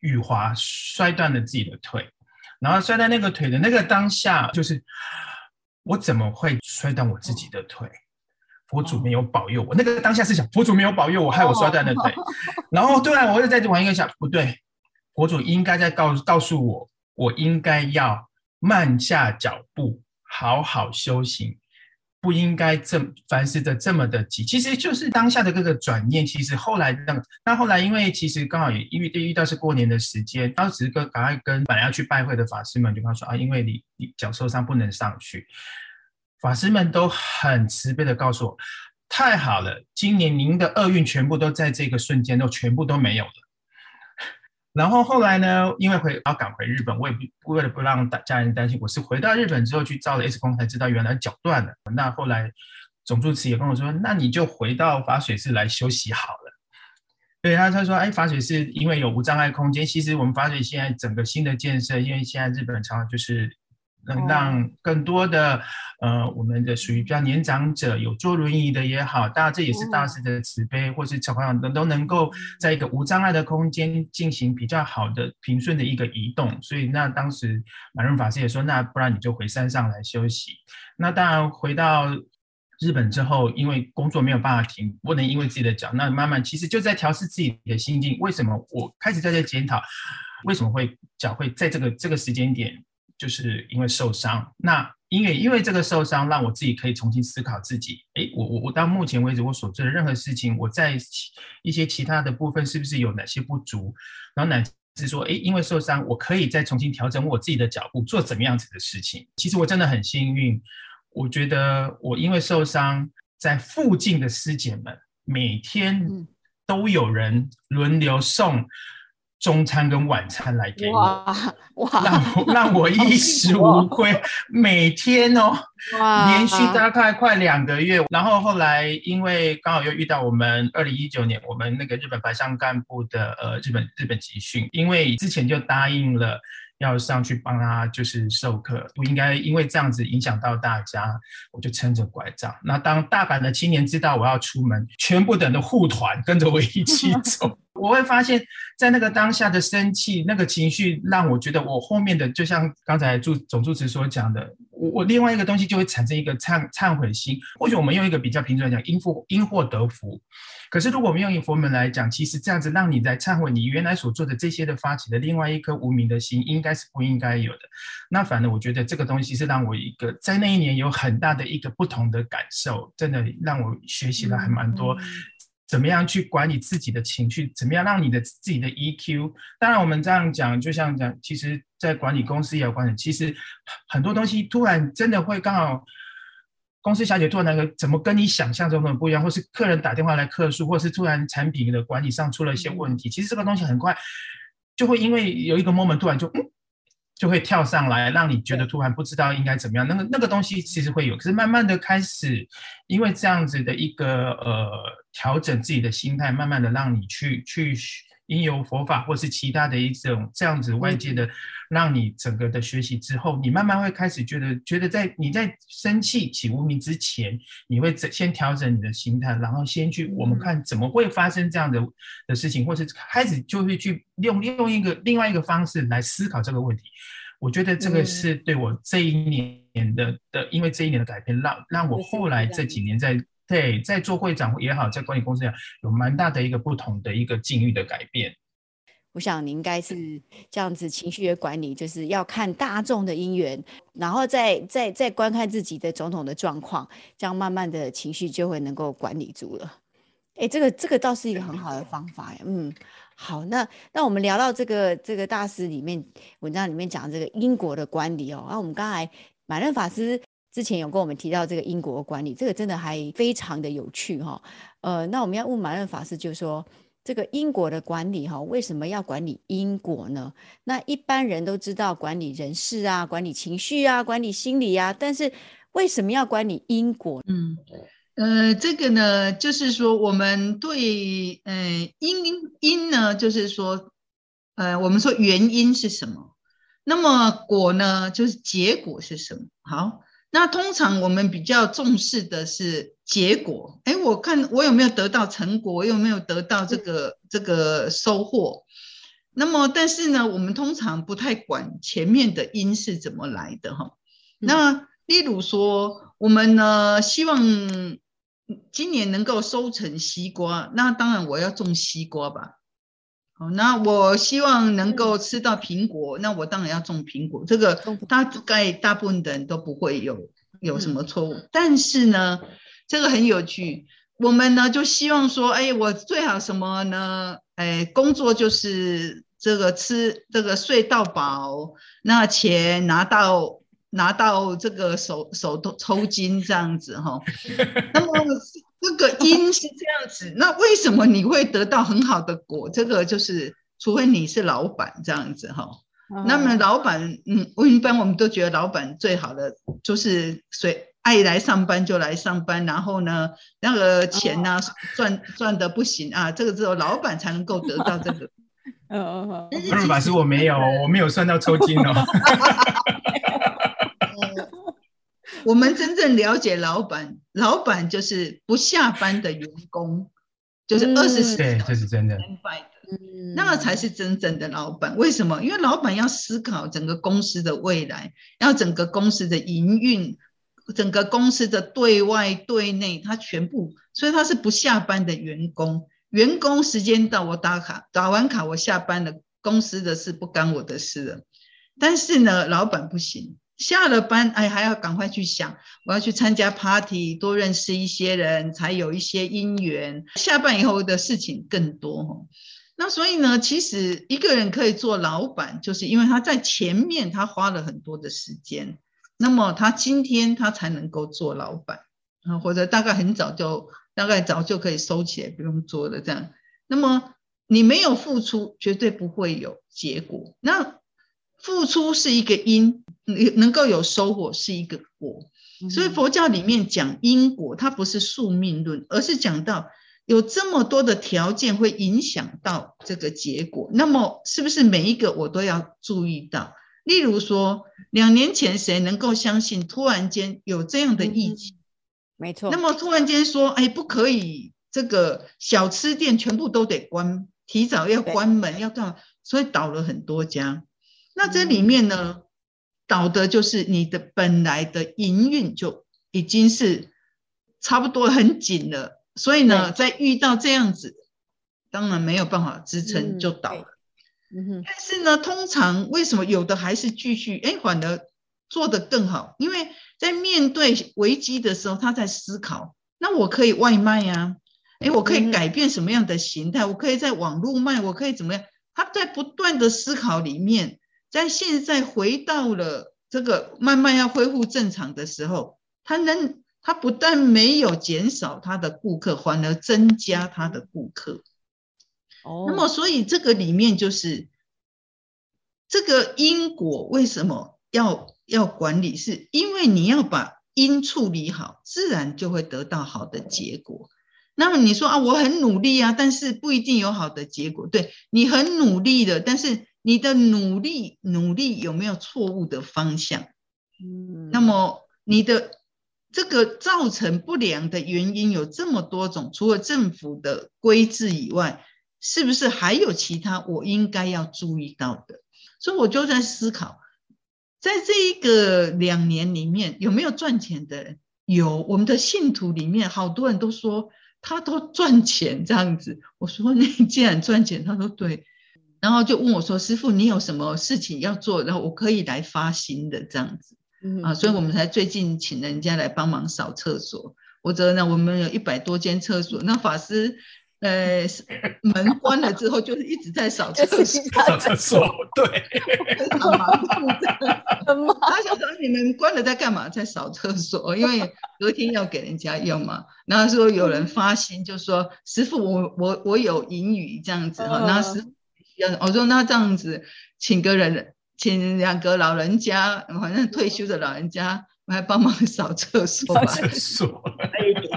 雨滑摔断了自己的腿，然后摔断那个腿的那个当下，就是我怎么会摔断我自己的腿？佛祖没有保佑我。那个当下是想，佛祖没有保佑我，害我摔断了腿。然后对啊，我又在这玩一个想，不对，佛祖应该在告告诉我，我应该要慢下脚步，好好修行，不应该这凡事的这么的急，其实就是当下的这个转念。其实后来那那后来，因为其实刚好也因为遇到是过年的时间，当时跟赶快跟本来要去拜会的法师们就跟他说啊，因为你你脚受伤不能上去。法师们都很慈悲的告诉我，太好了，今年您的厄运全部都在这个瞬间都全部都没有了。然后后来呢，因为回要赶回日本，我也不为了不让大家人担心，我是回到日本之后去照了 X 光，才知道原来脚断了。那后来总助词也跟我说，那你就回到法水寺来休息好了。对，他他说，哎，法水寺因为有无障碍空间，其实我们法水现在整个新的建设，因为现在日本常常就是。能让更多的呃，我们的属于比较年长者，有坐轮椅的也好，当然这也是大师的慈悲，或是小朋友都都能够在一个无障碍的空间进行比较好的平顺的一个移动。所以那当时马润法师也说，那不然你就回山上来休息。那当然回到日本之后，因为工作没有办法停，不能因为自己的脚，那慢慢其实就在调试自己的心境。为什么我开始在这检讨，为什么会脚会在这个这个时间点？就是因为受伤，那因为因为这个受伤，让我自己可以重新思考自己。诶，我我我到目前为止，我所做的任何事情，我在一些其他的部分是不是有哪些不足？然后乃至说，诶，因为受伤，我可以再重新调整我自己的脚步，做怎么样子的事情。其实我真的很幸运，我觉得我因为受伤，在附近的师姐们每天都有人轮流送。中餐跟晚餐来给我，哇，哇让我让我衣食无愧，哦、每天哦，哇连续大概快两个月，然后后来因为刚好又遇到我们二零一九年我们那个日本白象干部的呃日本日本集训，因为之前就答应了。要上去帮他就是授课，不应该因为这样子影响到大家，我就撑着拐杖。那当大阪的青年知道我要出门，全部等的护团跟着我一起走，我会发现，在那个当下的生气，那个情绪让我觉得我后面的，就像刚才总总住持所讲的，我我另外一个东西就会产生一个忏忏悔心。或许我们用一个比较平常来讲，因祸因祸得福。可是，如果我们用以佛门来讲，其实这样子让你在忏悔你原来所做的这些的发起的另外一颗无明的心，应该是不应该有的。那反正我觉得这个东西是让我一个在那一年有很大的一个不同的感受，真的让我学习了还蛮多，怎么样去管理自己的情绪，怎么样让你的自己的 EQ。当然，我们这样讲，就像讲，其实在管理公司也有管理，其实很多东西突然真的会刚好。公司小姐突然那个怎么跟你想象中的不一样，或是客人打电话来客诉，或是突然产品的管理上出了一些问题，其实这个东西很快就会因为有一个 moment 突然就嗯就会跳上来，让你觉得突然不知道应该怎么样。那个那个东西其实会有，可是慢慢的开始，因为这样子的一个呃调整自己的心态，慢慢的让你去去。因由佛法或是其他的一种这样子外界的，让你整个的学习之后，你慢慢会开始觉得，觉得在你在生气起无名之前，你会先调整你的心态，然后先去我们看怎么会发生这样的的事情，或是开始就会去用用一个另外一个方式来思考这个问题。我觉得这个是对我这一年的的，因为这一年的改变，让让我后来这几年在。对，在做会长也好，在管理公司也好，有蛮大的一个不同的一个境遇的改变。我想你应该是这样子，情绪的管理就是要看大众的因缘，然后再再再观看自己的种种的状况，这样慢慢的情绪就会能够管理住了。哎，这个这个倒是一个很好的方法呀。嗯，好，那那我们聊到这个这个大师里面文章里面讲这个因果的管理哦，那我们刚才满润法师。之前有跟我们提到这个因果管理，这个真的还非常的有趣哈。呃，那我们要问马润法师，就是说这个因果的管理哈，为什么要管理因果呢？那一般人都知道管理人事啊，管理情绪啊，管理心理啊，但是为什么要管理因果？嗯，呃，这个呢，就是说我们对，呃，因因呢，就是说，呃，我们说原因是什么？那么果呢，就是结果是什么？好。那通常我们比较重视的是结果，哎，我看我有没有得到成果，我有没有得到这个这个收获。那么，但是呢，我们通常不太管前面的因是怎么来的哈。那例如说，我们呢希望今年能够收成西瓜，那当然我要种西瓜吧。好，那我希望能够吃到苹果，那我当然要种苹果。这个大概大部分的人都不会有有什么错误。嗯、但是呢，这个很有趣，我们呢就希望说，哎，我最好什么呢？哎，工作就是这个吃这个睡到饱，那钱拿到拿到这个手手都抽筋这样子哈。那么这个因是这样子，那为什么你会得到很好的果？这个就是除非你是老板这样子哈。那么老板，嗯，我一般我们都觉得老板最好的就是谁爱来上班就来上班，然后呢，那个钱呢、啊、赚赚的不行啊，这个只有老板才能够得到这个。哦 哦哦。老板是我没有，我没有算到抽筋哦。我们真正了解老板，老板就是不下班的员工，就是二十四小时。对，这是真的。嗯，那个才是真正的老板。为什么？因为老板要思考整个公司的未来，要整个公司的营运，整个公司的对外对内，他全部，所以他是不下班的员工。员工时间到，我打卡，打完卡我下班了，公司的事不干我的事了。但是呢，老板不行，下了班，哎，还要赶快去想，我要去参加 party，多认识一些人，才有一些姻缘。下班以后的事情更多哈。那所以呢，其实一个人可以做老板，就是因为他在前面他花了很多的时间，那么他今天他才能够做老板啊，或者大概很早就大概早就可以收起来不用做了这样。那么你没有付出，绝对不会有结果。那付出是一个因，能够有收获是一个果。所以佛教里面讲因果，它不是宿命论，而是讲到。有这么多的条件会影响到这个结果，那么是不是每一个我都要注意到？例如说，两年前谁能够相信突然间有这样的疫情？嗯、没错。那么突然间说，哎，不可以，这个小吃店全部都得关，提早要关门，要干嘛？所以倒了很多家。那这里面呢，嗯、倒的就是你的本来的营运就已经是差不多很紧了。所以呢，在遇到这样子，当然没有办法支撑，就倒了。嗯哼。但是呢，通常为什么有的还是继续？哎，反而做得更好？因为在面对危机的时候，他在思考：那我可以外卖呀？哎，我可以改变什么样的形态？我可以在网络卖？我可以怎么样？他在不断的思考里面，在现在回到了这个慢慢要恢复正常的时候，他能。他不但没有减少他的顾客，反而增加他的顾客。哦，那么所以这个里面就是这个因果为什么要要管理？是因为你要把因处理好，自然就会得到好的结果。那么你说啊，我很努力啊，但是不一定有好的结果。对，你很努力的，但是你的努力努力有没有错误的方向？嗯，那么你的。这个造成不良的原因有这么多种，除了政府的规制以外，是不是还有其他我应该要注意到的？所以我就在思考，在这一个两年里面有没有赚钱的人？有，我们的信徒里面好多人都说他都赚钱这样子。我说你既然赚钱，他说对，然后就问我说：“师傅，你有什么事情要做？然后我可以来发心的这样子。”嗯啊，所以我们才最近请人家来帮忙扫厕所。或者呢，我们有一百多间厕所，那法师呃门关了之后，就是一直在扫厕所。扫厕所，对，很忙碌。他想说你们关了在干嘛？在扫厕所，因为隔天要给人家用嘛。然后说有人发心，就说师傅，我我我有盈余这样子哈。那师父，我说那这样子，请个人。请两个老人家，反正退休的老人家来帮忙扫厕所吧，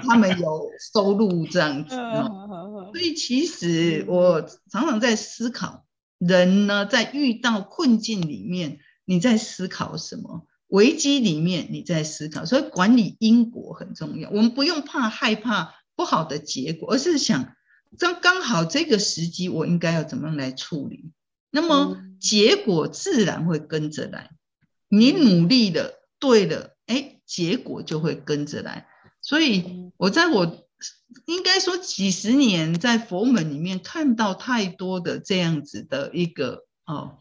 他们有收入这样子。所以其实我常常在思考，人呢在遇到困境里面，你在思考什么？危机里面你在思考，所以管理因果很重要。我们不用怕害怕不好的结果，而是想，这刚好这个时机，我应该要怎么样来处理？那么结果自然会跟着来，你努力了，对了，哎，结果就会跟着来。所以我在我应该说几十年在佛门里面看到太多的这样子的一个哦，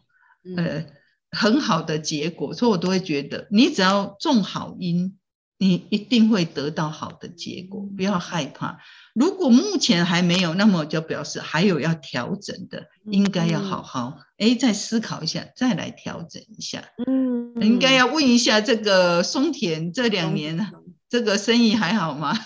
呃，很好的结果，所以我都会觉得，你只要种好因，你一定会得到好的结果，不要害怕。如果目前还没有，那么就表示还有要调整的，应该要好好哎再思考一下，再来调整一下。嗯，应该要问一下这个松田这两年呢，这个生意还好吗？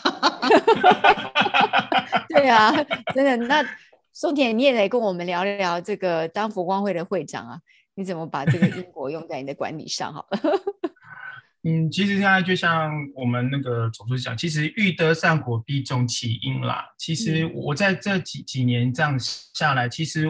对啊，真的。那松田你也来跟我们聊聊这个当佛光会的会长啊，你怎么把这个因果用在你的管理上？好了。嗯，其实现在就像我们那个总书记讲，其实欲得善果，必种其因啦。其实我在这几几年这样下来，其实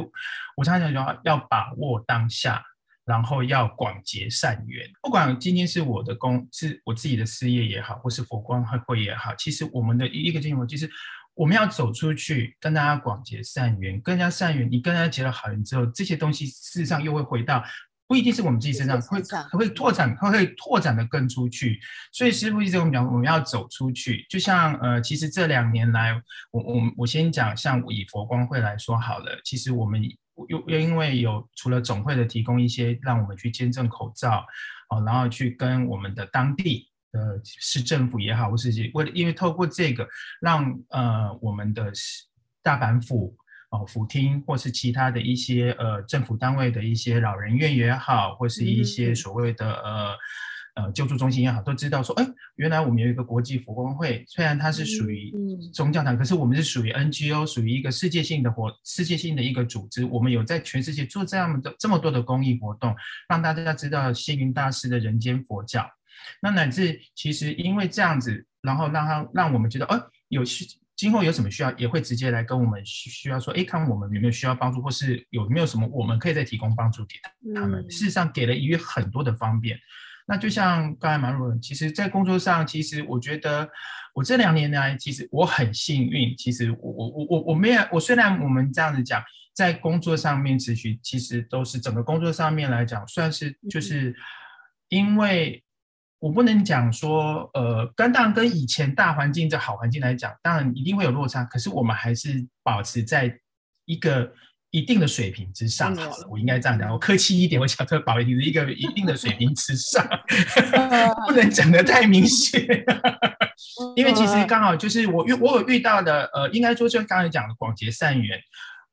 我常常讲要把握当下，然后要广结善缘。不管今天是我的工，是我自己的事业也好，或是佛光会也好，其实我们的一个经验就是我们要走出去，跟大家广结善缘，跟人家善缘，你跟人家结了好缘之后，这些东西事实上又会回到。不一定是我们自己身上会会拓展，会会拓展的更出去。所以师傅一直跟我们讲，我们要走出去。就像呃，其实这两年来，我我我先讲，像以佛光会来说好了。其实我们又又因为有除了总会的提供一些让我们去捐赠口罩，哦，然后去跟我们的当地的市政府也好，或是为了因为透过这个，让呃我们的大阪府。哦，府厅或是其他的一些呃政府单位的一些老人院也好，或是一些所谓的呃呃救助中心也好，都知道说，哎，原来我们有一个国际佛光会，虽然它是属于宗教团，可是我们是属于 NGO，属于一个世界性的活，世界性的一个组织，我们有在全世界做这样的这么多的公益活动，让大家知道星云大师的人间佛教。那乃至其实因为这样子，然后让他让我们觉得，哦，有趣。今后有什么需要，也会直接来跟我们需要说，哎，看我们有没有需要帮助，或是有没有什么我们可以再提供帮助给他们。事实上，给了予很多的方便。那就像刚才马如，其实，在工作上，其实我觉得我这两年来，其实我很幸运。其实我我我我我没有，我虽然我们这样子讲，在工作上面持续，其实都是整个工作上面来讲，算是就是因为。我不能讲说，呃，跟当然跟以前大环境这好环境来讲，当然一定会有落差。可是我们还是保持在一个一定的水平之上。好了，我应该这样讲，我客气一点，我想说保持一个一定的水平之上，不能讲的太明显。因为其实刚好就是我遇我有遇到的，呃，应该说就刚才讲的广结善缘。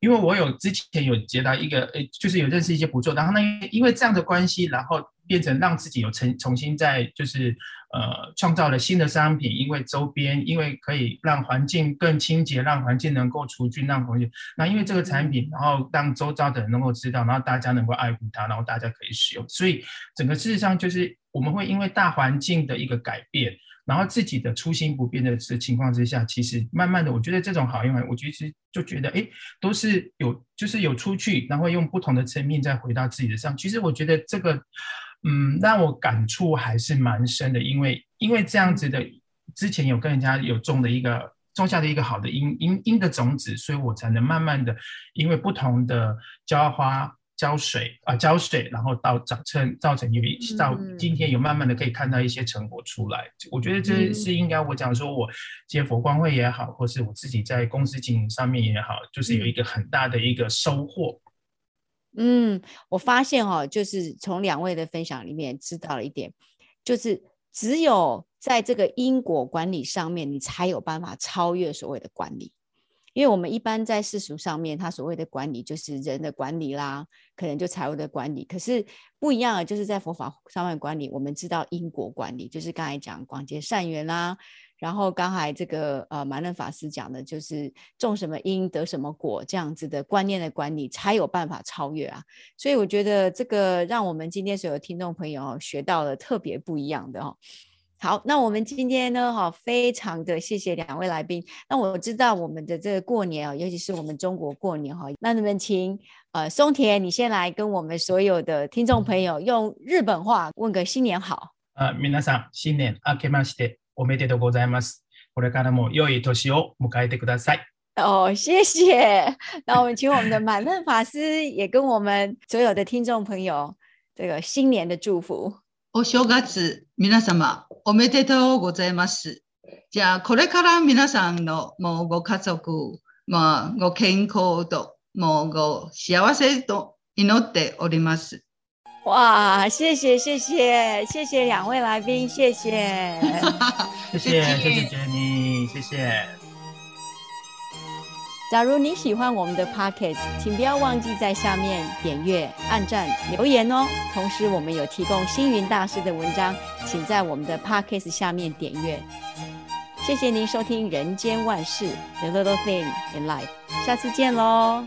因为我有之前有接到一个，呃，就是有认识一些不错，然后呢，因为这样的关系，然后变成让自己有重重新在就是呃创造了新的商品，因为周边，因为可以让环境更清洁，让环境能够除菌，让环境，那因为这个产品，然后让周遭的人能够知道，然后大家能够爱护它，然后大家可以使用，所以整个事实上就是我们会因为大环境的一个改变。然后自己的初心不变的是情况之下，其实慢慢的，我觉得这种好用，我其实就觉得，哎，都是有，就是有出去，然后用不同的层面再回到自己的上。其实我觉得这个，嗯，让我感触还是蛮深的，因为因为这样子的，之前有跟人家有种的一个种下的一个好的因因因的种子，所以我才能慢慢的，因为不同的浇花。浇水啊，浇水，然后到长成造成有到今天有慢慢的可以看到一些成果出来。嗯、我觉得这是应该我讲说，我接佛光会也好，或是我自己在公司经营上面也好，就是有一个很大的一个收获。嗯，我发现哦，就是从两位的分享里面知道了一点，就是只有在这个因果管理上面，你才有办法超越所谓的管理。因为我们一般在世俗上面，他所谓的管理就是人的管理啦，可能就财务的管理。可是不一样的，就是在佛法上面管理，我们知道因果管理，就是刚才讲广结善缘啦。然后刚才这个呃满任法师讲的，就是种什么因得什么果这样子的观念的管理，才有办法超越啊。所以我觉得这个让我们今天所有听众朋友学到了特别不一样的哦。好，那我们今天呢，哈，非常的谢谢两位来宾。那我知道我们的这个过年啊，尤其是我们中国过年哈，那你们请呃松田，你先来跟我们所有的听众朋友用日本话问个新年好。呃，皆さん新年明けまして おめでとうございます。これからも良い年を迎えてください。哦，谢谢。那我们请我们的满任法师也跟我们所有的听众朋友这个新年的祝福。お正月、皆様、おめでとうございます。じゃあ、これから皆さんのもうご家族、まあ、ご健康と、もうご幸せと祈っております。哇，谢谢谢谢谢谢两位来宾，谢谢，谢谢谢谢 Jenny，谢谢。假如你喜欢我们的 Podcast，请不要忘记在下面点阅、按赞、留言哦。同时，我们有提供星云大师的文章，请在我们的 Podcast 下面点阅。谢谢您收听《人间万事 The Little Thing in Life》，下次见喽。